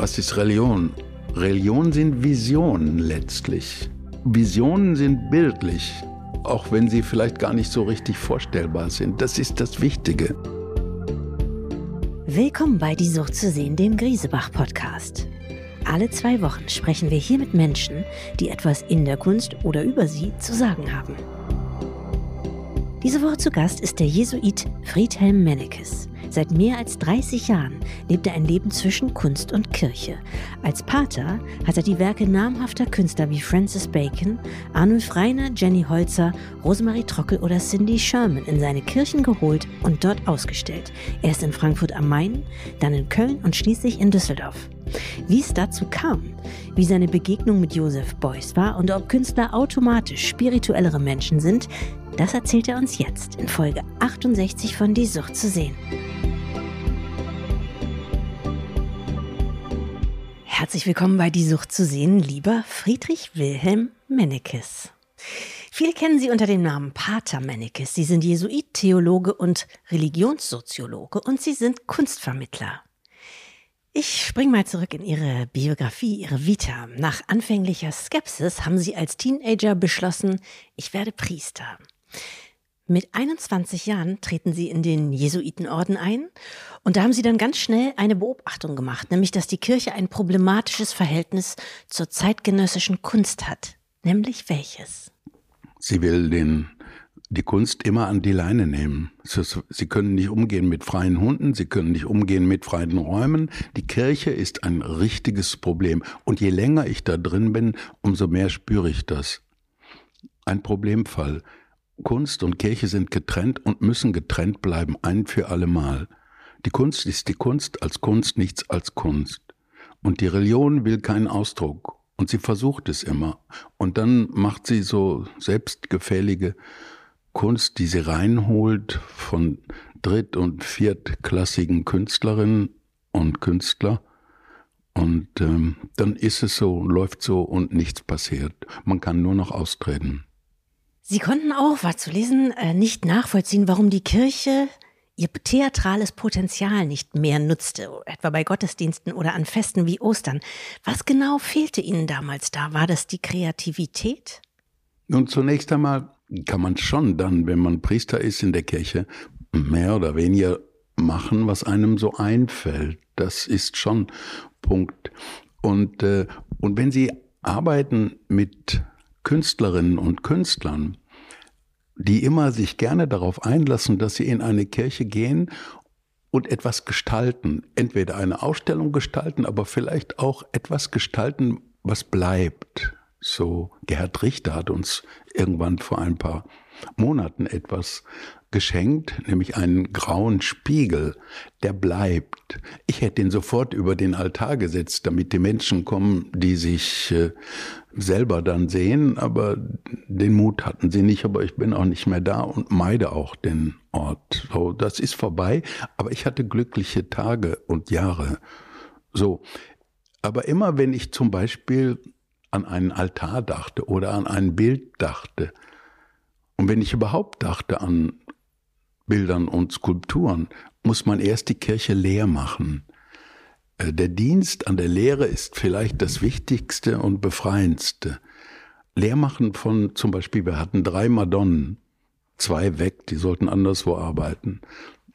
Was ist Religion? Religion sind Visionen letztlich. Visionen sind bildlich, auch wenn sie vielleicht gar nicht so richtig vorstellbar sind. Das ist das Wichtige. Willkommen bei Die Sucht zu sehen, dem Griesebach-Podcast. Alle zwei Wochen sprechen wir hier mit Menschen, die etwas in der Kunst oder über sie zu sagen haben. Diese Woche zu Gast ist der Jesuit Friedhelm Mennekes. Seit mehr als 30 Jahren lebt er ein Leben zwischen Kunst und Kirche. Als Pater hat er die Werke namhafter Künstler wie Francis Bacon, Arnulf Reiner, Jenny Holzer, Rosemarie Trockel oder Cindy Sherman in seine Kirchen geholt und dort ausgestellt. Erst in Frankfurt am Main, dann in Köln und schließlich in Düsseldorf. Wie es dazu kam, wie seine Begegnung mit Joseph Beuys war und ob Künstler automatisch spirituellere Menschen sind, das erzählt er uns jetzt in Folge 68 von Die Sucht zu sehen. Herzlich willkommen bei Die Sucht zu sehen, lieber Friedrich Wilhelm Mennekes. Viele kennen Sie unter dem Namen Pater Mennekes. Sie sind Jesuit, Theologe und Religionssoziologe und Sie sind Kunstvermittler. Ich springe mal zurück in Ihre Biografie, Ihre Vita. Nach anfänglicher Skepsis haben Sie als Teenager beschlossen, ich werde Priester. Mit 21 Jahren treten sie in den Jesuitenorden ein und da haben sie dann ganz schnell eine Beobachtung gemacht, nämlich dass die Kirche ein problematisches Verhältnis zur zeitgenössischen Kunst hat. Nämlich welches? Sie will den, die Kunst immer an die Leine nehmen. Sie können nicht umgehen mit freien Hunden, sie können nicht umgehen mit freien Räumen. Die Kirche ist ein richtiges Problem. Und je länger ich da drin bin, umso mehr spüre ich das. Ein Problemfall. Kunst und Kirche sind getrennt und müssen getrennt bleiben, ein für allemal. Die Kunst ist die Kunst als Kunst, nichts als Kunst. Und die Religion will keinen Ausdruck. Und sie versucht es immer. Und dann macht sie so selbstgefällige Kunst, die sie reinholt von dritt- und viertklassigen Künstlerinnen und Künstler. Und ähm, dann ist es so, läuft so und nichts passiert. Man kann nur noch austreten. Sie konnten auch, war zu lesen, äh, nicht nachvollziehen, warum die Kirche ihr theatrales Potenzial nicht mehr nutzte, etwa bei Gottesdiensten oder an Festen wie Ostern. Was genau fehlte Ihnen damals da? War das die Kreativität? Nun, zunächst einmal kann man schon dann, wenn man Priester ist in der Kirche, mehr oder weniger machen, was einem so einfällt. Das ist schon Punkt. Und, äh, und wenn Sie arbeiten mit Künstlerinnen und Künstlern, die immer sich gerne darauf einlassen, dass sie in eine Kirche gehen und etwas gestalten. Entweder eine Ausstellung gestalten, aber vielleicht auch etwas gestalten, was bleibt. So Gerhard Richter hat uns irgendwann vor ein paar Monaten etwas geschenkt, nämlich einen grauen Spiegel, der bleibt. Ich hätte ihn sofort über den Altar gesetzt, damit die Menschen kommen, die sich äh, selber dann sehen, aber den Mut hatten sie nicht, aber ich bin auch nicht mehr da und meide auch den Ort. So, das ist vorbei, aber ich hatte glückliche Tage und Jahre. So. Aber immer wenn ich zum Beispiel an einen Altar dachte oder an ein Bild dachte, und wenn ich überhaupt dachte an Bildern und Skulpturen, muss man erst die Kirche leer machen. Äh, der Dienst an der Lehre ist vielleicht das Wichtigste und Befreiendste. Leermachen von zum Beispiel, wir hatten drei Madonnen, zwei weg, die sollten anderswo arbeiten.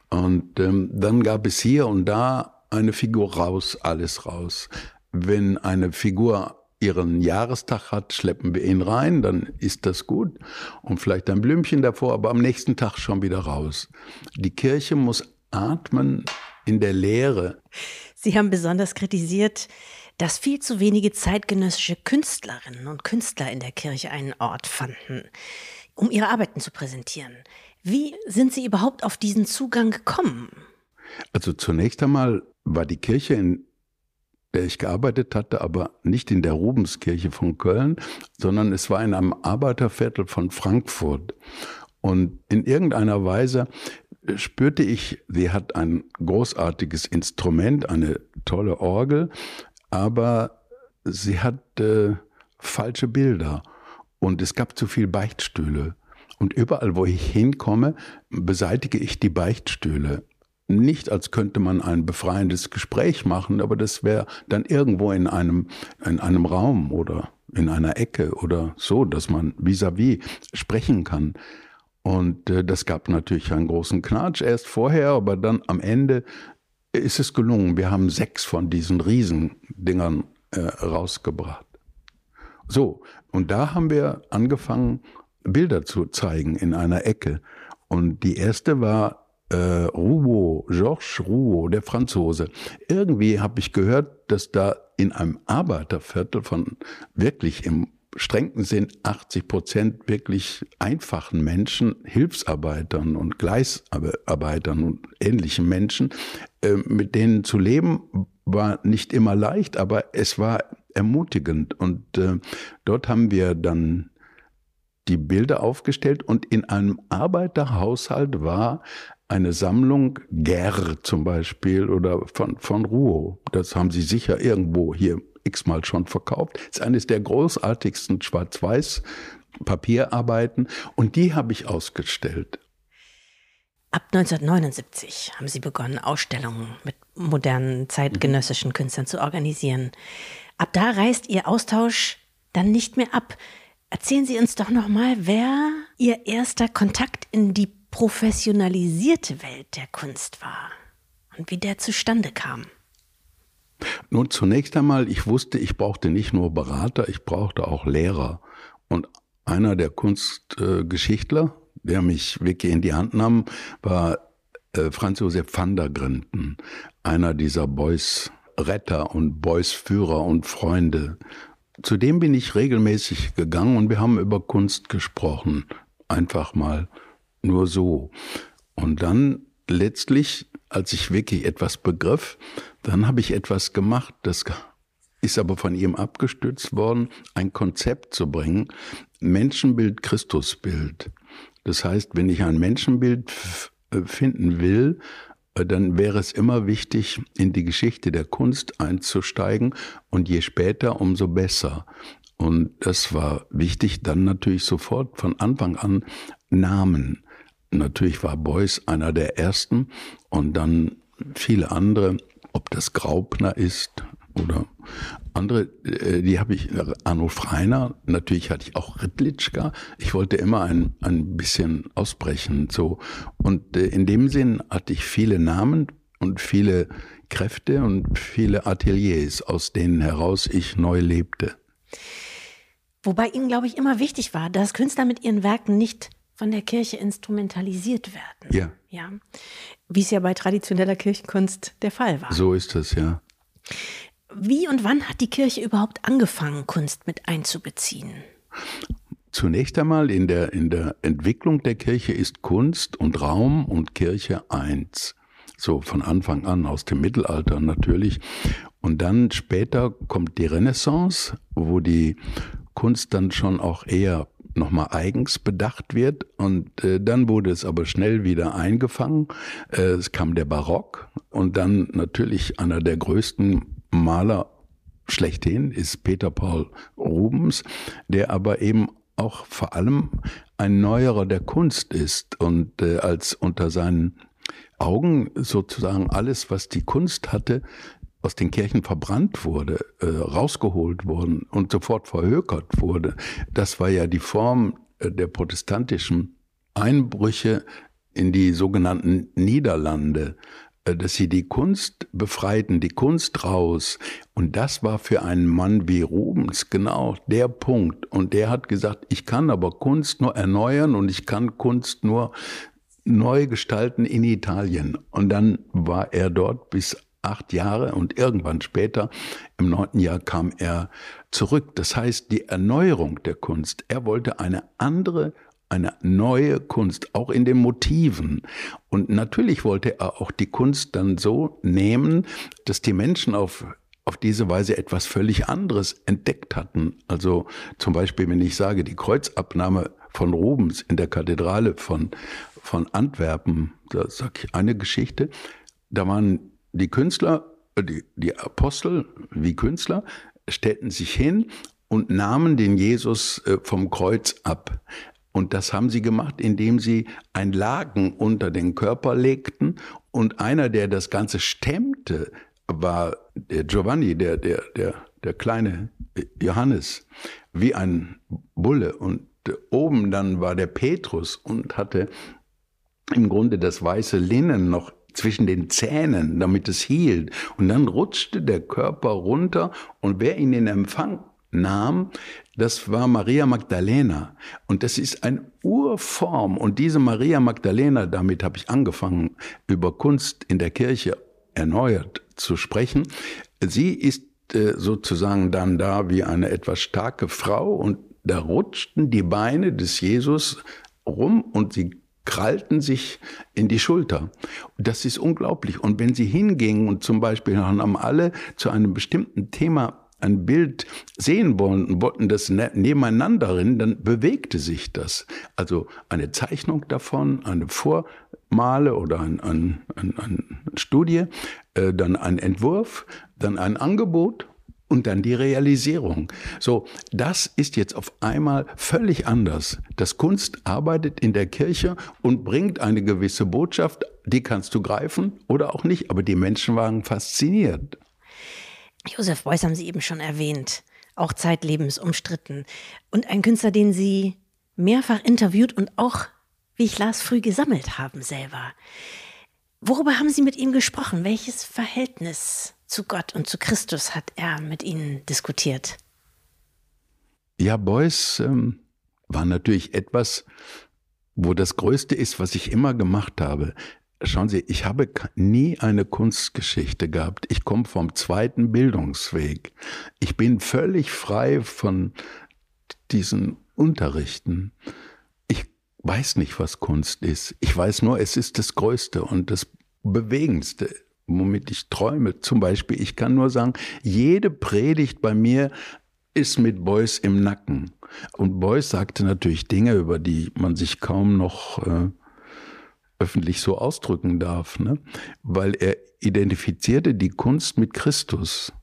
Und ähm, dann gab es hier und da eine Figur raus, alles raus. Wenn eine Figur ihren Jahrestag hat, schleppen wir ihn rein, dann ist das gut. Und vielleicht ein Blümchen davor, aber am nächsten Tag schon wieder raus. Die Kirche muss atmen in der Lehre. Sie haben besonders kritisiert, dass viel zu wenige zeitgenössische Künstlerinnen und Künstler in der Kirche einen Ort fanden, um ihre Arbeiten zu präsentieren. Wie sind Sie überhaupt auf diesen Zugang gekommen? Also zunächst einmal war die Kirche in der ich gearbeitet hatte, aber nicht in der Rubenskirche von Köln, sondern es war in einem Arbeiterviertel von Frankfurt. Und in irgendeiner Weise spürte ich, sie hat ein großartiges Instrument, eine tolle Orgel, aber sie hat äh, falsche Bilder und es gab zu viel Beichtstühle. Und überall, wo ich hinkomme, beseitige ich die Beichtstühle nicht, als könnte man ein befreiendes Gespräch machen, aber das wäre dann irgendwo in einem, in einem Raum oder in einer Ecke oder so, dass man vis-à-vis -vis sprechen kann. Und äh, das gab natürlich einen großen Knatsch erst vorher, aber dann am Ende ist es gelungen. Wir haben sechs von diesen Riesendingern äh, rausgebracht. So, und da haben wir angefangen, Bilder zu zeigen in einer Ecke. Und die erste war äh, Rouault, Georges Rouault, der Franzose. Irgendwie habe ich gehört, dass da in einem Arbeiterviertel von wirklich im strengen Sinn 80 Prozent wirklich einfachen Menschen, Hilfsarbeitern und Gleisarbeitern und ähnlichen Menschen, äh, mit denen zu leben, war nicht immer leicht, aber es war ermutigend. Und äh, dort haben wir dann die Bilder aufgestellt und in einem Arbeiterhaushalt war eine Sammlung Ger zum Beispiel oder von, von Rouault. Das haben Sie sicher irgendwo hier x-mal schon verkauft. Das ist eines der großartigsten Schwarz-Weiß Papierarbeiten und die habe ich ausgestellt. Ab 1979 haben Sie begonnen, Ausstellungen mit modernen zeitgenössischen mhm. Künstlern zu organisieren. Ab da reißt Ihr Austausch dann nicht mehr ab. Erzählen Sie uns doch noch mal, wer Ihr erster Kontakt in die professionalisierte Welt der Kunst war und wie der zustande kam. Nun, zunächst einmal, ich wusste, ich brauchte nicht nur Berater, ich brauchte auch Lehrer. Und einer der Kunstgeschichtler, der mich wirklich in die Hand nahm, war äh, Franz Josef van der Grinden, einer dieser Boys Retter und Boys Führer und Freunde. Zu dem bin ich regelmäßig gegangen und wir haben über Kunst gesprochen. Einfach mal nur so. Und dann letztlich, als ich wirklich etwas begriff, dann habe ich etwas gemacht, das ist aber von ihm abgestützt worden, ein Konzept zu bringen, Menschenbild, Christusbild. Das heißt, wenn ich ein Menschenbild äh, finden will, äh, dann wäre es immer wichtig, in die Geschichte der Kunst einzusteigen und je später, umso besser. Und das war wichtig, dann natürlich sofort von Anfang an Namen. Natürlich war Beuys einer der ersten und dann viele andere ob das Graupner ist oder andere, äh, die habe ich, Arno Freiner, natürlich hatte ich auch Ritlitschka. Ich wollte immer ein, ein bisschen ausbrechen, so. Und äh, in dem Sinn hatte ich viele Namen und viele Kräfte und viele Ateliers, aus denen heraus ich neu lebte. Wobei Ihnen, glaube ich, immer wichtig war, dass Künstler mit ihren Werken nicht von der Kirche instrumentalisiert werden. Ja. ja. Wie es ja bei traditioneller Kirchenkunst der Fall war. So ist es, ja. Wie und wann hat die Kirche überhaupt angefangen, Kunst mit einzubeziehen? Zunächst einmal in der, in der Entwicklung der Kirche ist Kunst und Raum und Kirche eins. So von Anfang an, aus dem Mittelalter natürlich. Und dann später kommt die Renaissance, wo die Kunst dann schon auch eher nochmal eigens bedacht wird. Und äh, dann wurde es aber schnell wieder eingefangen. Äh, es kam der Barock und dann natürlich einer der größten Maler schlechthin ist Peter Paul Rubens, der aber eben auch vor allem ein Neuerer der Kunst ist und äh, als unter seinen Augen sozusagen alles, was die Kunst hatte, aus den Kirchen verbrannt wurde, äh, rausgeholt worden und sofort verhökert wurde, das war ja die Form äh, der protestantischen Einbrüche in die sogenannten Niederlande, äh, dass sie die Kunst befreiten, die Kunst raus. Und das war für einen Mann wie Rubens genau der Punkt. Und der hat gesagt, ich kann aber Kunst nur erneuern und ich kann Kunst nur neu gestalten in Italien. Und dann war er dort bis acht Jahre und irgendwann später, im neunten Jahr, kam er zurück. Das heißt, die Erneuerung der Kunst. Er wollte eine andere, eine neue Kunst, auch in den Motiven. Und natürlich wollte er auch die Kunst dann so nehmen, dass die Menschen auf auf diese Weise etwas völlig anderes entdeckt hatten. Also zum Beispiel, wenn ich sage, die Kreuzabnahme von Rubens in der Kathedrale von, von Antwerpen, da sage ich eine Geschichte, da waren die Künstler, äh, die, die Apostel wie Künstler stellten sich hin und nahmen den Jesus äh, vom Kreuz ab. Und das haben sie gemacht, indem sie ein Laken unter den Körper legten. Und einer, der das Ganze stemmte, war der Giovanni, der, der, der, der kleine Johannes, wie ein Bulle. Und oben dann war der Petrus und hatte im Grunde das weiße Linnen noch zwischen den Zähnen, damit es hielt. Und dann rutschte der Körper runter und wer ihn in Empfang nahm, das war Maria Magdalena. Und das ist eine Urform. Und diese Maria Magdalena, damit habe ich angefangen, über Kunst in der Kirche erneuert zu sprechen. Sie ist äh, sozusagen dann da wie eine etwas starke Frau und da rutschten die Beine des Jesus rum und sie krallten sich in die Schulter. Das ist unglaublich. Und wenn sie hingingen und zum Beispiel haben alle zu einem bestimmten Thema ein Bild sehen wollen und wollten das ne-, nebeneinander rennen, dann bewegte sich das. Also eine Zeichnung davon, eine Vormale oder ein, ein, ein, eine Studie, äh, dann ein Entwurf, dann ein Angebot und dann die Realisierung. So, das ist jetzt auf einmal völlig anders. Das Kunst arbeitet in der Kirche und bringt eine gewisse Botschaft, die kannst du greifen oder auch nicht, aber die Menschen waren fasziniert. Josef Beuys haben Sie eben schon erwähnt, auch zeitlebens umstritten und ein Künstler, den Sie mehrfach interviewt und auch, wie ich las, früh gesammelt haben selber. Worüber haben Sie mit ihm gesprochen? Welches Verhältnis zu Gott und zu Christus hat er mit Ihnen diskutiert? Ja, Beuys ähm, war natürlich etwas, wo das Größte ist, was ich immer gemacht habe. Schauen Sie, ich habe nie eine Kunstgeschichte gehabt. Ich komme vom zweiten Bildungsweg. Ich bin völlig frei von diesen Unterrichten. Ich weiß nicht, was Kunst ist. Ich weiß nur, es ist das Größte und das Bewegendste womit ich träume. Zum Beispiel, ich kann nur sagen, jede Predigt bei mir ist mit Beuys im Nacken. Und Beuys sagte natürlich Dinge, über die man sich kaum noch äh, öffentlich so ausdrücken darf, ne? weil er identifizierte die Kunst mit Christus.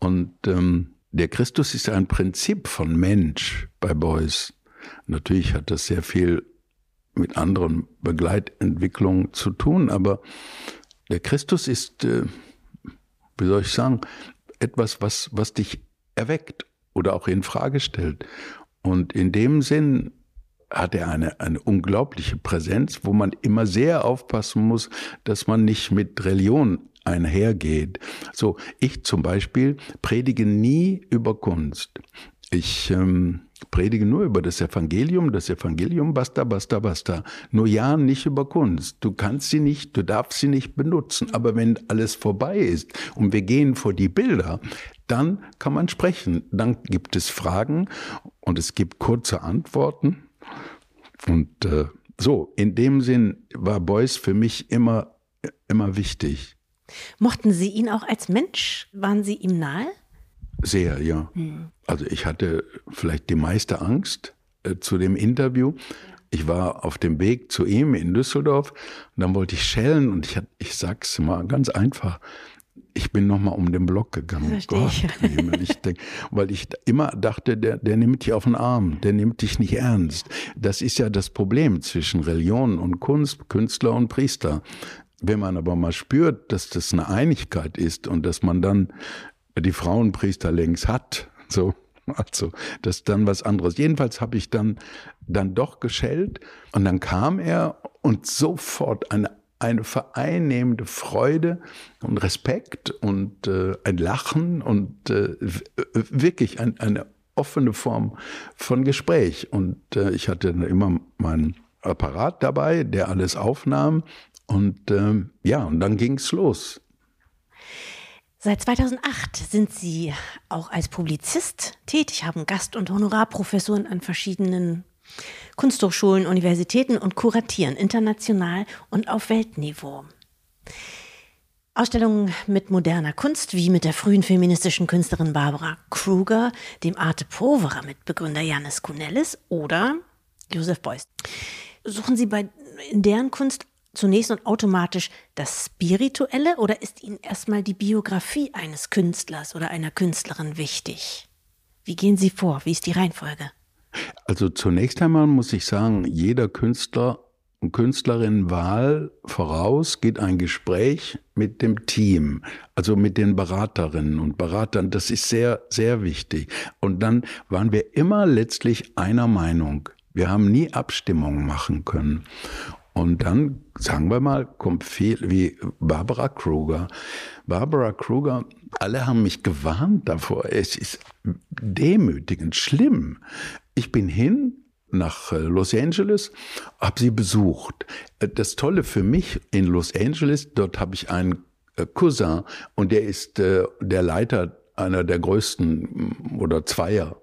Und ähm, der Christus ist ein Prinzip von Mensch bei Beuys. Natürlich hat das sehr viel mit anderen Begleitentwicklungen zu tun, aber der Christus ist, äh, wie soll ich sagen, etwas, was, was dich erweckt oder auch in Frage stellt. Und in dem Sinn hat er eine, eine unglaubliche Präsenz, wo man immer sehr aufpassen muss, dass man nicht mit Religion einhergeht. So, ich zum Beispiel predige nie über Kunst. Ich ähm, predige nur über das Evangelium, das Evangelium, basta, basta, basta. Nur ja, nicht über Kunst. Du kannst sie nicht, du darfst sie nicht benutzen. Aber wenn alles vorbei ist und wir gehen vor die Bilder, dann kann man sprechen. Dann gibt es Fragen und es gibt kurze Antworten. Und äh, so, in dem Sinn war Beuys für mich immer, immer wichtig. Mochten Sie ihn auch als Mensch? Waren Sie ihm nahe? Sehr, ja. Hm. Also ich hatte vielleicht die meiste Angst äh, zu dem Interview. Ich war auf dem Weg zu ihm in Düsseldorf und dann wollte ich schellen und ich, ich sag's mal ganz einfach. Ich bin nochmal um den Block gegangen. Verstehe Gott, ich. ich denk, weil ich immer dachte, der, der nimmt dich auf den Arm, der nimmt dich nicht ernst. Das ist ja das Problem zwischen Religion und Kunst, Künstler und Priester. Wenn man aber mal spürt, dass das eine Einigkeit ist und dass man dann die Frauenpriester längst hat. So, also, das ist dann was anderes. Jedenfalls habe ich dann, dann doch geschellt und dann kam er und sofort eine, eine vereinnehmende Freude und Respekt und äh, ein Lachen und äh, wirklich ein, eine offene Form von Gespräch. Und äh, ich hatte immer meinen Apparat dabei, der alles aufnahm. Und äh, ja, und dann ging es los. Seit 2008 sind Sie auch als Publizist tätig, haben Gast- und Honorarprofessuren an verschiedenen Kunsthochschulen, Universitäten und kuratieren international und auf Weltniveau. Ausstellungen mit moderner Kunst, wie mit der frühen feministischen Künstlerin Barbara Kruger, dem Arte Povera Mitbegründer Janis Kunellis oder Josef Beuys. Suchen Sie bei, in deren Kunst zunächst und automatisch das Spirituelle oder ist Ihnen erstmal die Biografie eines Künstlers oder einer Künstlerin wichtig? Wie gehen Sie vor? Wie ist die Reihenfolge? Also zunächst einmal muss ich sagen, jeder Künstler und Künstlerin Wahl voraus geht ein Gespräch mit dem Team, also mit den Beraterinnen und Beratern. Das ist sehr, sehr wichtig. Und dann waren wir immer letztlich einer Meinung. Wir haben nie Abstimmungen machen können. Und dann, sagen wir mal, kommt viel wie Barbara Kruger. Barbara Kruger, alle haben mich gewarnt davor. Es ist demütigend, schlimm. Ich bin hin, nach äh, Los Angeles, habe sie besucht. Äh, das Tolle für mich in Los Angeles, dort habe ich einen äh, Cousin und der ist der Leiter einer der größten oder zweier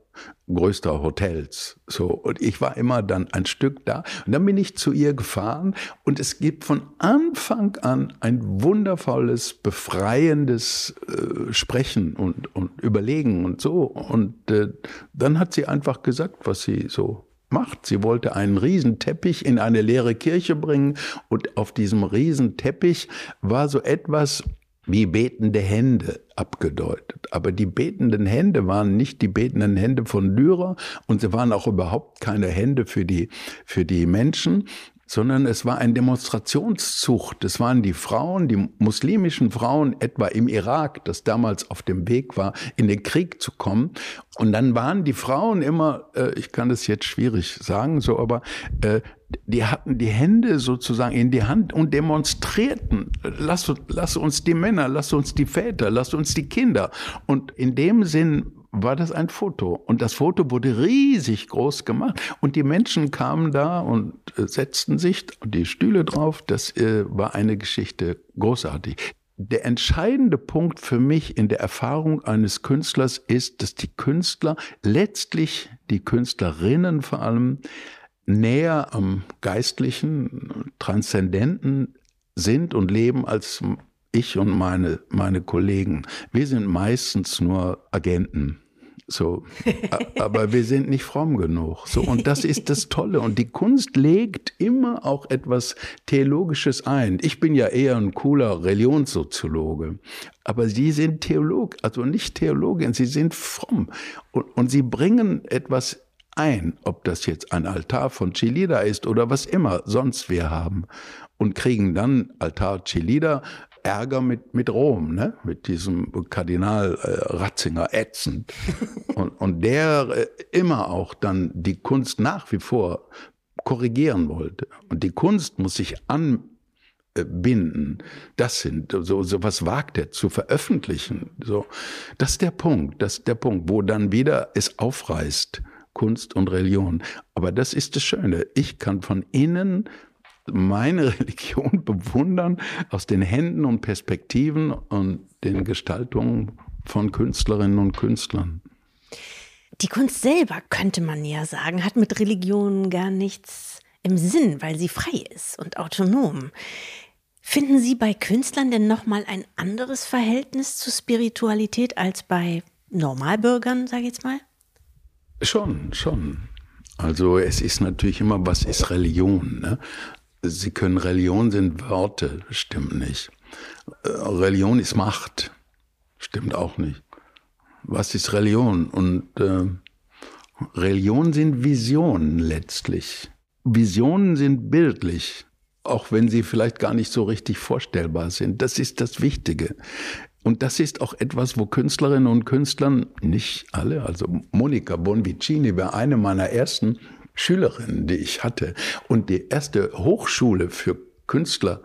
größter Hotels. So. Und ich war immer dann ein Stück da. Und dann bin ich zu ihr gefahren. Und es gibt von Anfang an ein wundervolles, befreiendes äh, Sprechen und, und Überlegen und so. Und äh, dann hat sie einfach gesagt, was sie so macht. Sie wollte einen Riesenteppich in eine leere Kirche bringen und auf diesem Riesenteppich war so etwas wie betende Hände abgedeutet. Aber die betenden Hände waren nicht die betenden Hände von Dürer und sie waren auch überhaupt keine Hände für die, für die Menschen, sondern es war ein Demonstrationszucht. Es waren die Frauen, die muslimischen Frauen, etwa im Irak, das damals auf dem Weg war, in den Krieg zu kommen. Und dann waren die Frauen immer, äh, ich kann das jetzt schwierig sagen, so, aber äh, die hatten die Hände sozusagen in die Hand und demonstrierten, lass, lass uns die Männer, lass uns die Väter, lass uns die Kinder. Und in dem Sinn war das ein Foto. Und das Foto wurde riesig groß gemacht. Und die Menschen kamen da und äh, setzten sich die Stühle drauf. Das äh, war eine Geschichte großartig. Der entscheidende Punkt für mich in der Erfahrung eines Künstlers ist, dass die Künstler, letztlich die Künstlerinnen vor allem, näher am Geistlichen, Transzendenten sind und leben als ich und meine, meine Kollegen, wir sind meistens nur Agenten. So, aber wir sind nicht fromm genug. So, und das ist das Tolle. Und die Kunst legt immer auch etwas Theologisches ein. Ich bin ja eher ein cooler Religionssoziologe. Aber Sie sind Theolog, also nicht Theologin, Sie sind fromm. Und, und Sie bringen etwas ein, ob das jetzt ein Altar von Chilida ist oder was immer sonst wir haben. Und kriegen dann Altar Chilida Ärger mit, mit Rom, ne? mit diesem Kardinal äh, Ratzinger ätzend. und, und der äh, immer auch dann die Kunst nach wie vor korrigieren wollte. Und die Kunst muss sich anbinden. Das sind so, so was wagt er zu veröffentlichen. So, das ist der Punkt. Das ist der Punkt, wo dann wieder es aufreißt. Kunst und Religion. Aber das ist das Schöne. Ich kann von innen meine Religion bewundern aus den Händen und Perspektiven und den Gestaltungen von Künstlerinnen und Künstlern. Die Kunst selber, könnte man ja sagen, hat mit Religion gar nichts im Sinn, weil sie frei ist und autonom. Finden Sie bei Künstlern denn nochmal ein anderes Verhältnis zur Spiritualität als bei Normalbürgern, sage ich jetzt mal? Schon, schon. Also es ist natürlich immer, was ist Religion? Ne? Sie können Religion sind Worte, stimmt nicht. Äh, Religion ist Macht, stimmt auch nicht. Was ist Religion? Und äh, Religion sind Visionen letztlich. Visionen sind bildlich, auch wenn sie vielleicht gar nicht so richtig vorstellbar sind. Das ist das Wichtige. Und das ist auch etwas, wo Künstlerinnen und Künstlern, nicht alle, also Monika Bonvicini war eine meiner ersten Schülerinnen, die ich hatte. Und die erste Hochschule für Künstler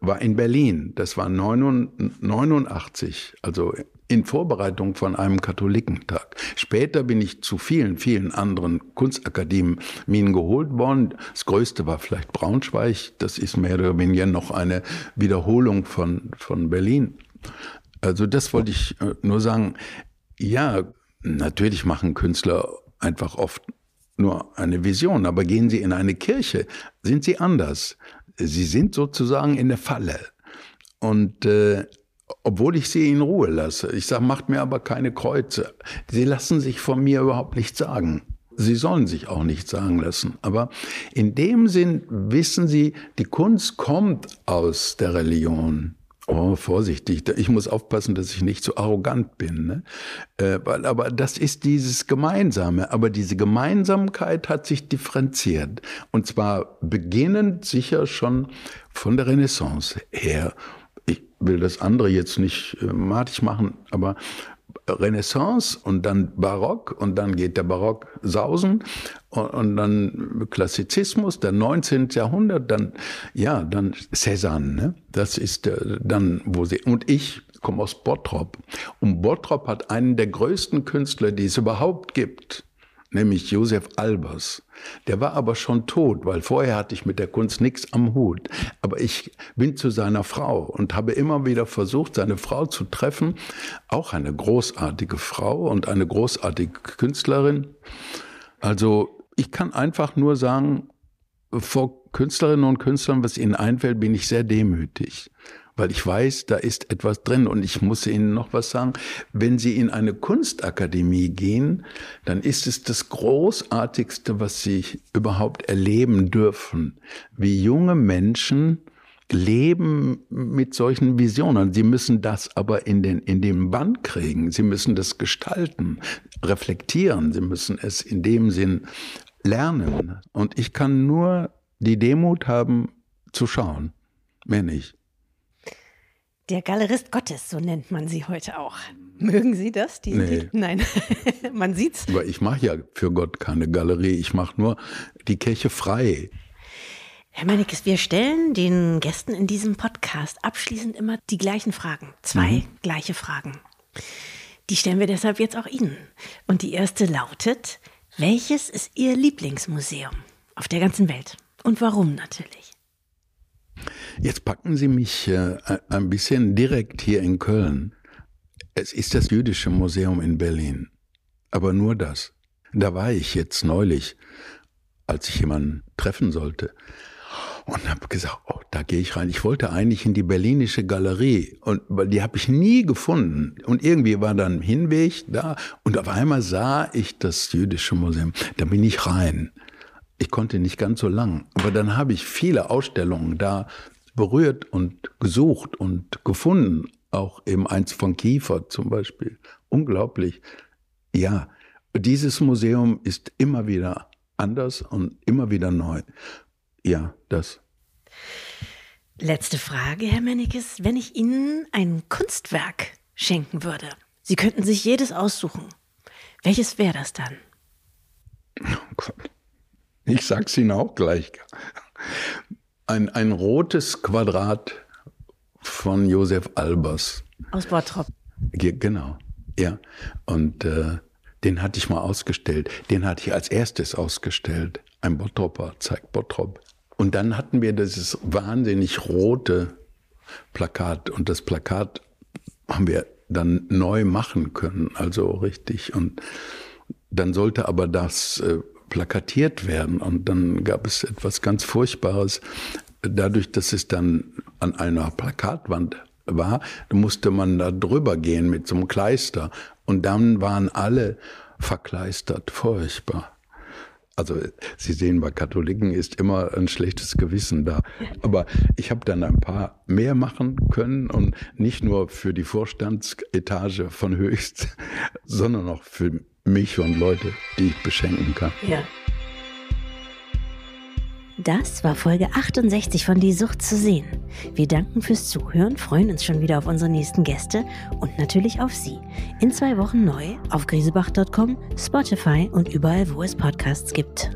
war in Berlin. Das war 89, also in Vorbereitung von einem Katholikentag. Später bin ich zu vielen, vielen anderen Kunstakademien geholt worden. Das größte war vielleicht Braunschweig. Das ist mehr oder weniger noch eine Wiederholung von, von Berlin. Also das wollte ich äh, nur sagen. Ja, natürlich machen Künstler einfach oft nur eine Vision, aber gehen Sie in eine Kirche, sind Sie anders. Sie sind sozusagen in der Falle. Und äh, obwohl ich sie in Ruhe lasse, ich sage, macht mir aber keine Kreuze. Sie lassen sich von mir überhaupt nichts sagen. Sie sollen sich auch nichts sagen lassen. Aber in dem Sinn wissen Sie, die Kunst kommt aus der Religion. Oh, vorsichtig. Ich muss aufpassen, dass ich nicht zu arrogant bin. Ne? Äh, weil, aber das ist dieses Gemeinsame. Aber diese Gemeinsamkeit hat sich differenziert. Und zwar beginnend sicher schon von der Renaissance her. Ich will das andere jetzt nicht äh, matig machen, aber Renaissance und dann Barock und dann geht der Barock sausen und, und dann Klassizismus, der 19. Jahrhundert, dann ja, dann Cézanne, ne? Das ist äh, dann wo sie und ich komme aus Bottrop und Bottrop hat einen der größten Künstler, die es überhaupt gibt nämlich Josef Albers. Der war aber schon tot, weil vorher hatte ich mit der Kunst nichts am Hut. Aber ich bin zu seiner Frau und habe immer wieder versucht, seine Frau zu treffen. Auch eine großartige Frau und eine großartige Künstlerin. Also ich kann einfach nur sagen, vor Künstlerinnen und Künstlern, was ihnen einfällt, bin ich sehr demütig weil ich weiß, da ist etwas drin. Und ich muss Ihnen noch was sagen. Wenn Sie in eine Kunstakademie gehen, dann ist es das Großartigste, was Sie überhaupt erleben dürfen, wie junge Menschen leben mit solchen Visionen. Sie müssen das aber in den, in den Band kriegen. Sie müssen das gestalten, reflektieren. Sie müssen es in dem Sinn lernen. Und ich kann nur die Demut haben, zu schauen. Mehr nicht. Der Galerist Gottes, so nennt man sie heute auch. Mögen Sie das? Diesen nee. Nein, man sieht's. Aber ich mache ja für Gott keine Galerie, ich mache nur die Kirche frei. Herr Mannekes, wir stellen den Gästen in diesem Podcast abschließend immer die gleichen Fragen. Zwei mhm. gleiche Fragen. Die stellen wir deshalb jetzt auch Ihnen. Und die erste lautet, welches ist Ihr Lieblingsmuseum auf der ganzen Welt? Und warum natürlich? Jetzt packen Sie mich äh, ein bisschen direkt hier in Köln. Es ist das Jüdische Museum in Berlin. Aber nur das. Da war ich jetzt neulich, als ich jemanden treffen sollte. Und habe gesagt, oh, da gehe ich rein. Ich wollte eigentlich in die Berlinische Galerie und die habe ich nie gefunden. Und irgendwie war dann Hinweg da und auf einmal sah ich das Jüdische Museum. Da bin ich rein. Ich konnte nicht ganz so lang, aber dann habe ich viele Ausstellungen da berührt und gesucht und gefunden. Auch eben eins von Kiefer zum Beispiel. Unglaublich. Ja, dieses Museum ist immer wieder anders und immer wieder neu. Ja, das. Letzte Frage, Herr Mennekes. Wenn ich Ihnen ein Kunstwerk schenken würde, Sie könnten sich jedes aussuchen. Welches wäre das dann? Oh Gott. Ich sag's Ihnen auch gleich ein, ein rotes Quadrat von Josef Albers. Aus Bottrop. Genau, ja. Und äh, den hatte ich mal ausgestellt. Den hatte ich als erstes ausgestellt. Ein Bottropper zeigt Bottrop. Und dann hatten wir dieses wahnsinnig rote Plakat. Und das Plakat haben wir dann neu machen können, also richtig. Und dann sollte aber das äh, plakatiert werden. Und dann gab es etwas ganz Furchtbares. Dadurch, dass es dann an einer Plakatwand war, musste man da drüber gehen mit so einem Kleister. Und dann waren alle verkleistert. Furchtbar. Also Sie sehen, bei Katholiken ist immer ein schlechtes Gewissen da. Aber ich habe dann ein paar mehr machen können und nicht nur für die Vorstandsetage von Höchst, sondern auch für mich und Leute, die ich beschenken kann. Ja. Das war Folge 68 von Die Sucht zu sehen. Wir danken fürs Zuhören, freuen uns schon wieder auf unsere nächsten Gäste und natürlich auf Sie. In zwei Wochen neu auf grisebach.com, Spotify und überall, wo es Podcasts gibt.